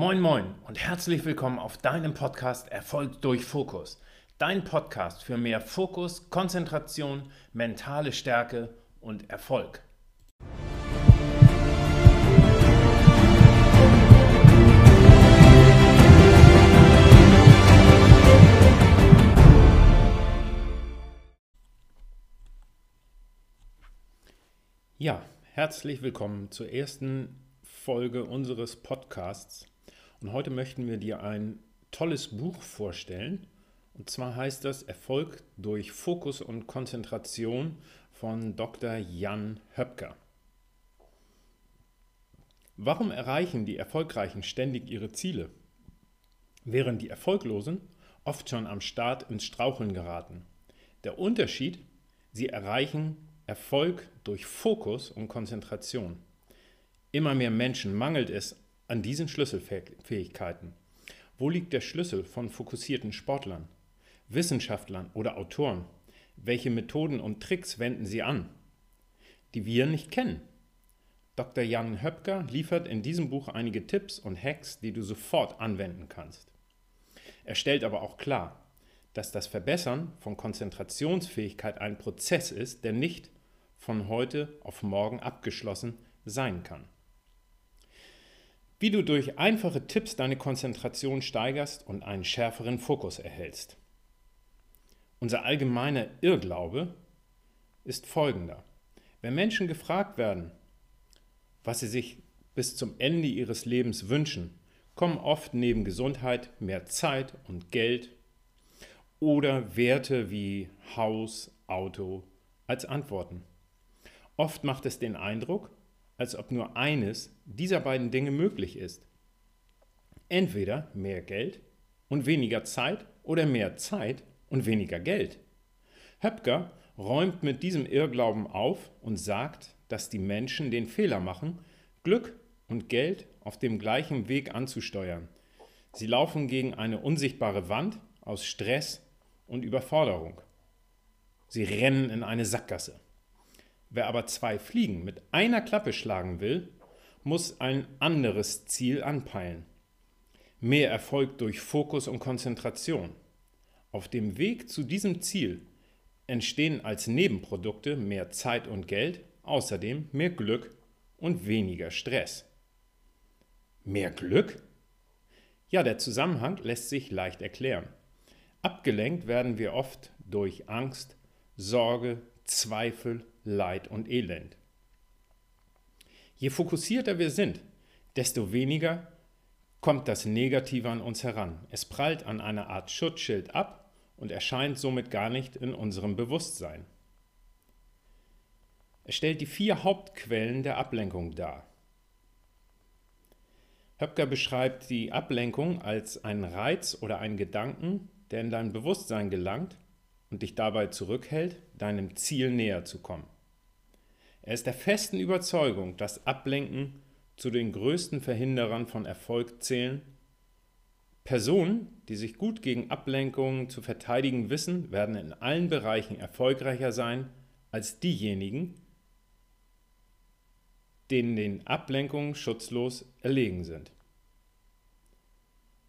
Moin Moin und herzlich willkommen auf deinem Podcast Erfolg durch Fokus. Dein Podcast für mehr Fokus, Konzentration, mentale Stärke und Erfolg. Ja, herzlich willkommen zur ersten Folge unseres Podcasts. Und heute möchten wir dir ein tolles Buch vorstellen. Und zwar heißt das Erfolg durch Fokus und Konzentration von Dr. Jan Höpker. Warum erreichen die Erfolgreichen ständig ihre Ziele, während die Erfolglosen oft schon am Start ins Straucheln geraten? Der Unterschied, sie erreichen Erfolg durch Fokus und Konzentration. Immer mehr Menschen mangelt es an diesen Schlüsselfähigkeiten. Wo liegt der Schlüssel von fokussierten Sportlern, Wissenschaftlern oder Autoren? Welche Methoden und Tricks wenden sie an, die wir nicht kennen? Dr. Jan Höpker liefert in diesem Buch einige Tipps und Hacks, die du sofort anwenden kannst. Er stellt aber auch klar, dass das Verbessern von Konzentrationsfähigkeit ein Prozess ist, der nicht von heute auf morgen abgeschlossen sein kann. Wie du durch einfache Tipps deine Konzentration steigerst und einen schärferen Fokus erhältst. Unser allgemeiner Irrglaube ist folgender. Wenn Menschen gefragt werden, was sie sich bis zum Ende ihres Lebens wünschen, kommen oft neben Gesundheit mehr Zeit und Geld oder Werte wie Haus, Auto als Antworten. Oft macht es den Eindruck, als ob nur eines dieser beiden Dinge möglich ist. Entweder mehr Geld und weniger Zeit oder mehr Zeit und weniger Geld. Höpker räumt mit diesem Irrglauben auf und sagt, dass die Menschen den Fehler machen, Glück und Geld auf dem gleichen Weg anzusteuern. Sie laufen gegen eine unsichtbare Wand aus Stress und Überforderung. Sie rennen in eine Sackgasse. Wer aber zwei Fliegen mit einer Klappe schlagen will, muss ein anderes Ziel anpeilen. Mehr Erfolg durch Fokus und Konzentration. Auf dem Weg zu diesem Ziel entstehen als Nebenprodukte mehr Zeit und Geld, außerdem mehr Glück und weniger Stress. Mehr Glück? Ja, der Zusammenhang lässt sich leicht erklären. Abgelenkt werden wir oft durch Angst, Sorge, Zweifel Leid und Elend. Je fokussierter wir sind, desto weniger kommt das Negative an uns heran. Es prallt an einer Art Schutzschild ab und erscheint somit gar nicht in unserem Bewusstsein. Es stellt die vier Hauptquellen der Ablenkung dar. Höpker beschreibt die Ablenkung als einen Reiz oder einen Gedanken, der in dein Bewusstsein gelangt und dich dabei zurückhält, deinem Ziel näher zu kommen. Er ist der festen Überzeugung, dass Ablenken zu den größten Verhinderern von Erfolg zählen. Personen, die sich gut gegen Ablenkungen zu verteidigen wissen, werden in allen Bereichen erfolgreicher sein als diejenigen, denen den Ablenkungen schutzlos erlegen sind.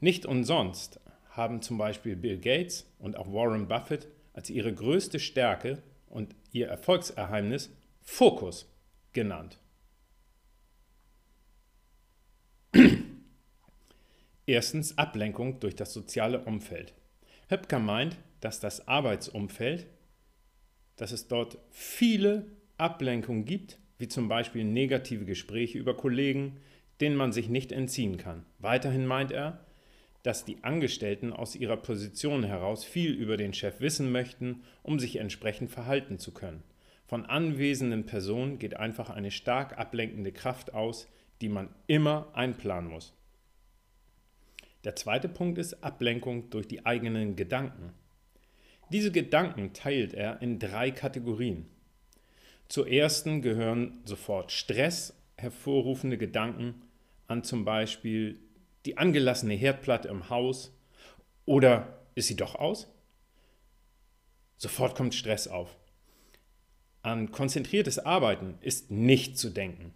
Nicht umsonst haben zum Beispiel Bill Gates und auch Warren Buffett als ihre größte Stärke und ihr Erfolgserheimnis Fokus genannt. Erstens Ablenkung durch das soziale Umfeld. Höpker meint, dass das Arbeitsumfeld, dass es dort viele Ablenkungen gibt, wie zum Beispiel negative Gespräche über Kollegen, denen man sich nicht entziehen kann. Weiterhin meint er, dass die Angestellten aus ihrer Position heraus viel über den Chef wissen möchten, um sich entsprechend verhalten zu können. Von anwesenden Personen geht einfach eine stark ablenkende Kraft aus, die man immer einplanen muss. Der zweite Punkt ist Ablenkung durch die eigenen Gedanken. Diese Gedanken teilt er in drei Kategorien. Zur ersten gehören sofort Stress hervorrufende Gedanken an zum Beispiel die angelassene Herdplatte im Haus oder ist sie doch aus? Sofort kommt Stress auf. An konzentriertes Arbeiten ist nicht zu denken.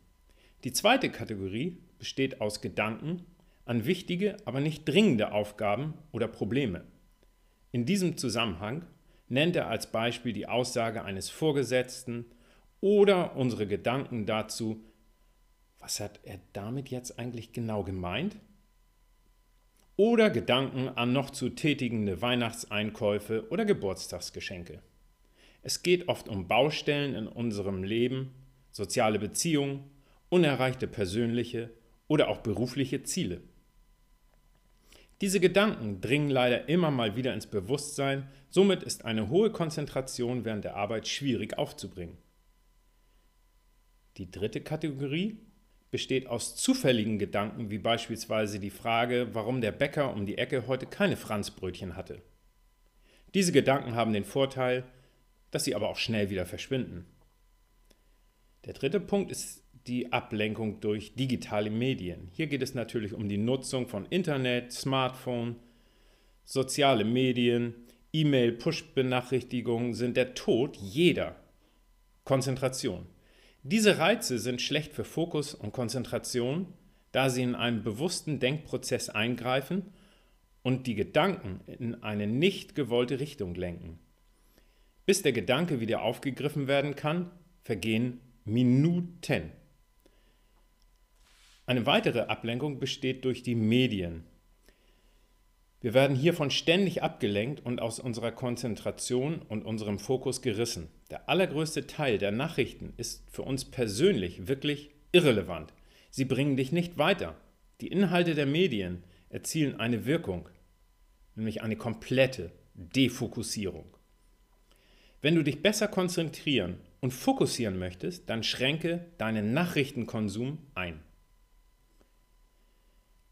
Die zweite Kategorie besteht aus Gedanken an wichtige, aber nicht dringende Aufgaben oder Probleme. In diesem Zusammenhang nennt er als Beispiel die Aussage eines Vorgesetzten oder unsere Gedanken dazu, was hat er damit jetzt eigentlich genau gemeint? Oder Gedanken an noch zu tätigende Weihnachtseinkäufe oder Geburtstagsgeschenke. Es geht oft um Baustellen in unserem Leben, soziale Beziehungen, unerreichte persönliche oder auch berufliche Ziele. Diese Gedanken dringen leider immer mal wieder ins Bewusstsein, somit ist eine hohe Konzentration während der Arbeit schwierig aufzubringen. Die dritte Kategorie besteht aus zufälligen Gedanken, wie beispielsweise die Frage, warum der Bäcker um die Ecke heute keine Franzbrötchen hatte. Diese Gedanken haben den Vorteil, dass sie aber auch schnell wieder verschwinden. Der dritte Punkt ist die Ablenkung durch digitale Medien. Hier geht es natürlich um die Nutzung von Internet, Smartphone, soziale Medien, E-Mail, Push-Benachrichtigungen sind der Tod jeder Konzentration. Diese Reize sind schlecht für Fokus und Konzentration, da sie in einen bewussten Denkprozess eingreifen und die Gedanken in eine nicht gewollte Richtung lenken. Bis der Gedanke wieder aufgegriffen werden kann, vergehen Minuten. Eine weitere Ablenkung besteht durch die Medien. Wir werden hiervon ständig abgelenkt und aus unserer Konzentration und unserem Fokus gerissen. Der allergrößte Teil der Nachrichten ist für uns persönlich wirklich irrelevant. Sie bringen dich nicht weiter. Die Inhalte der Medien erzielen eine Wirkung, nämlich eine komplette Defokussierung. Wenn du dich besser konzentrieren und fokussieren möchtest, dann schränke deinen Nachrichtenkonsum ein.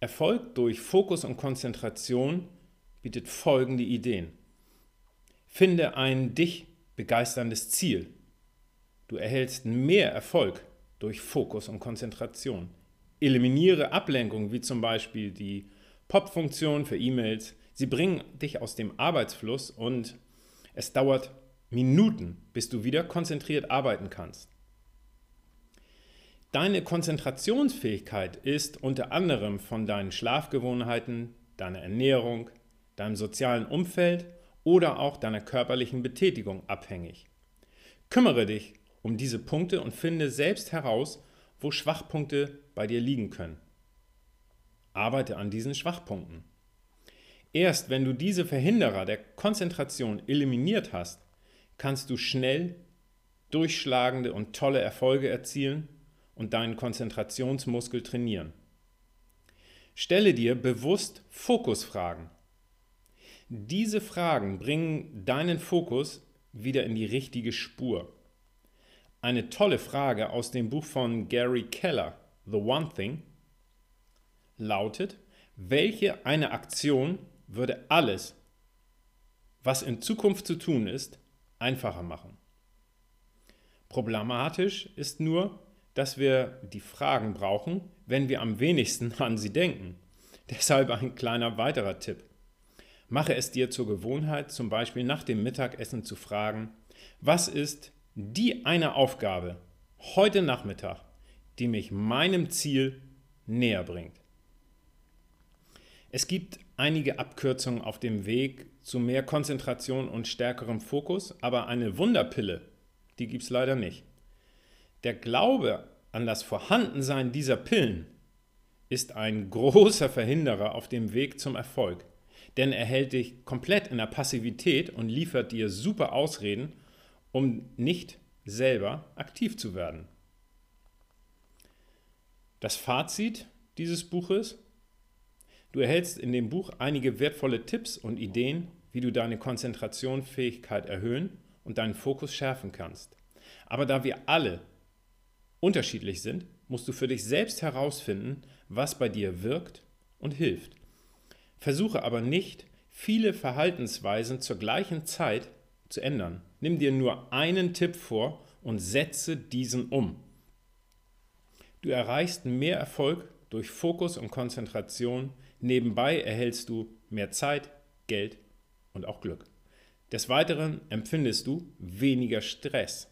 Erfolg durch Fokus und Konzentration bietet folgende Ideen. Finde ein dich begeisterndes Ziel. Du erhältst mehr Erfolg durch Fokus und Konzentration. Eliminiere Ablenkungen wie zum Beispiel die Pop-Funktion für E-Mails. Sie bringen dich aus dem Arbeitsfluss und es dauert Minuten, bis du wieder konzentriert arbeiten kannst. Deine Konzentrationsfähigkeit ist unter anderem von deinen Schlafgewohnheiten, deiner Ernährung, deinem sozialen Umfeld oder auch deiner körperlichen Betätigung abhängig. Kümmere dich um diese Punkte und finde selbst heraus, wo Schwachpunkte bei dir liegen können. Arbeite an diesen Schwachpunkten. Erst wenn du diese Verhinderer der Konzentration eliminiert hast, kannst du schnell durchschlagende und tolle Erfolge erzielen und deinen Konzentrationsmuskel trainieren. Stelle dir bewusst Fokusfragen. Diese Fragen bringen deinen Fokus wieder in die richtige Spur. Eine tolle Frage aus dem Buch von Gary Keller, The One Thing, lautet, welche eine Aktion würde alles, was in Zukunft zu tun ist, einfacher machen? Problematisch ist nur, dass wir die Fragen brauchen, wenn wir am wenigsten an sie denken. Deshalb ein kleiner weiterer Tipp. Mache es dir zur Gewohnheit, zum Beispiel nach dem Mittagessen zu fragen, was ist die eine Aufgabe heute Nachmittag, die mich meinem Ziel näher bringt. Es gibt einige Abkürzungen auf dem Weg zu mehr Konzentration und stärkerem Fokus, aber eine Wunderpille, die gibt es leider nicht. Der Glaube an das Vorhandensein dieser Pillen ist ein großer Verhinderer auf dem Weg zum Erfolg, denn er hält dich komplett in der Passivität und liefert dir super Ausreden, um nicht selber aktiv zu werden. Das Fazit dieses Buches, du erhältst in dem Buch einige wertvolle Tipps und Ideen, wie du deine Konzentrationsfähigkeit erhöhen und deinen Fokus schärfen kannst. Aber da wir alle unterschiedlich sind, musst du für dich selbst herausfinden, was bei dir wirkt und hilft. Versuche aber nicht, viele Verhaltensweisen zur gleichen Zeit zu ändern. Nimm dir nur einen Tipp vor und setze diesen um. Du erreichst mehr Erfolg durch Fokus und Konzentration. Nebenbei erhältst du mehr Zeit, Geld und auch Glück. Des Weiteren empfindest du weniger Stress.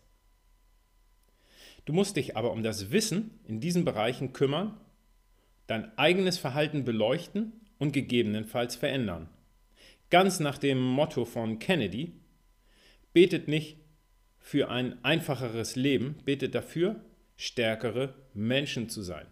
Du musst dich aber um das Wissen in diesen Bereichen kümmern, dein eigenes Verhalten beleuchten und gegebenenfalls verändern. Ganz nach dem Motto von Kennedy, betet nicht für ein einfacheres Leben, betet dafür, stärkere Menschen zu sein.